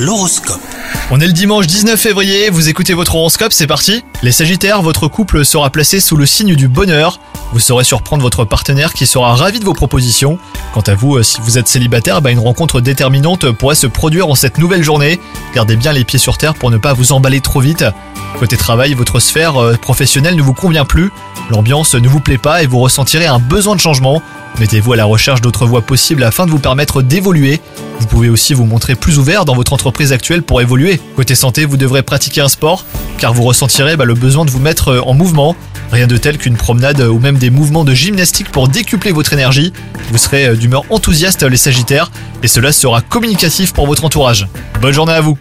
L'horoscope. On est le dimanche 19 février, vous écoutez votre horoscope, c'est parti Les Sagittaires, votre couple sera placé sous le signe du bonheur. Vous saurez surprendre votre partenaire qui sera ravi de vos propositions. Quant à vous, euh, si vous êtes célibataire, bah, une rencontre déterminante pourrait se produire en cette nouvelle journée. Gardez bien les pieds sur terre pour ne pas vous emballer trop vite. Côté travail, votre sphère euh, professionnelle ne vous convient plus. L'ambiance ne vous plaît pas et vous ressentirez un besoin de changement. Mettez-vous à la recherche d'autres voies possibles afin de vous permettre d'évoluer. Vous pouvez aussi vous montrer plus ouvert dans votre entreprise actuelle pour évoluer. Côté santé, vous devrez pratiquer un sport car vous ressentirez bah, le besoin de vous mettre euh, en mouvement. Rien de tel qu'une promenade ou même des mouvements de gymnastique pour décupler votre énergie. Vous serez euh, d'humeur enthousiaste les Sagittaires et cela sera communicatif pour votre entourage. Bonne journée à vous